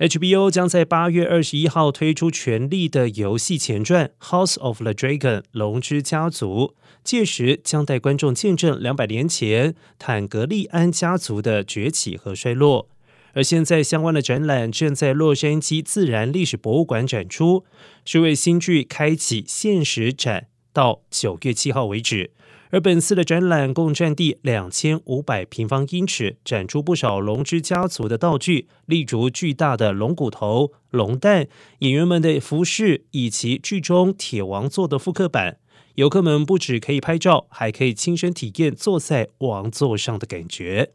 HBO 将在八月二十一号推出《权力的游戏》前传《House of the Dragon》龙之家族，届时将带观众见证两百年前坦格利安家族的崛起和衰落。而现在相关的展览正在洛杉矶自然历史博物馆展出，是为新剧开启现实展，到九月七号为止。而本次的展览共占地两千五百平方英尺，展出不少龙之家族的道具，例如巨大的龙骨头、龙蛋、演员们的服饰，以及剧中铁王座的复刻版。游客们不止可以拍照，还可以亲身体验坐在王座上的感觉。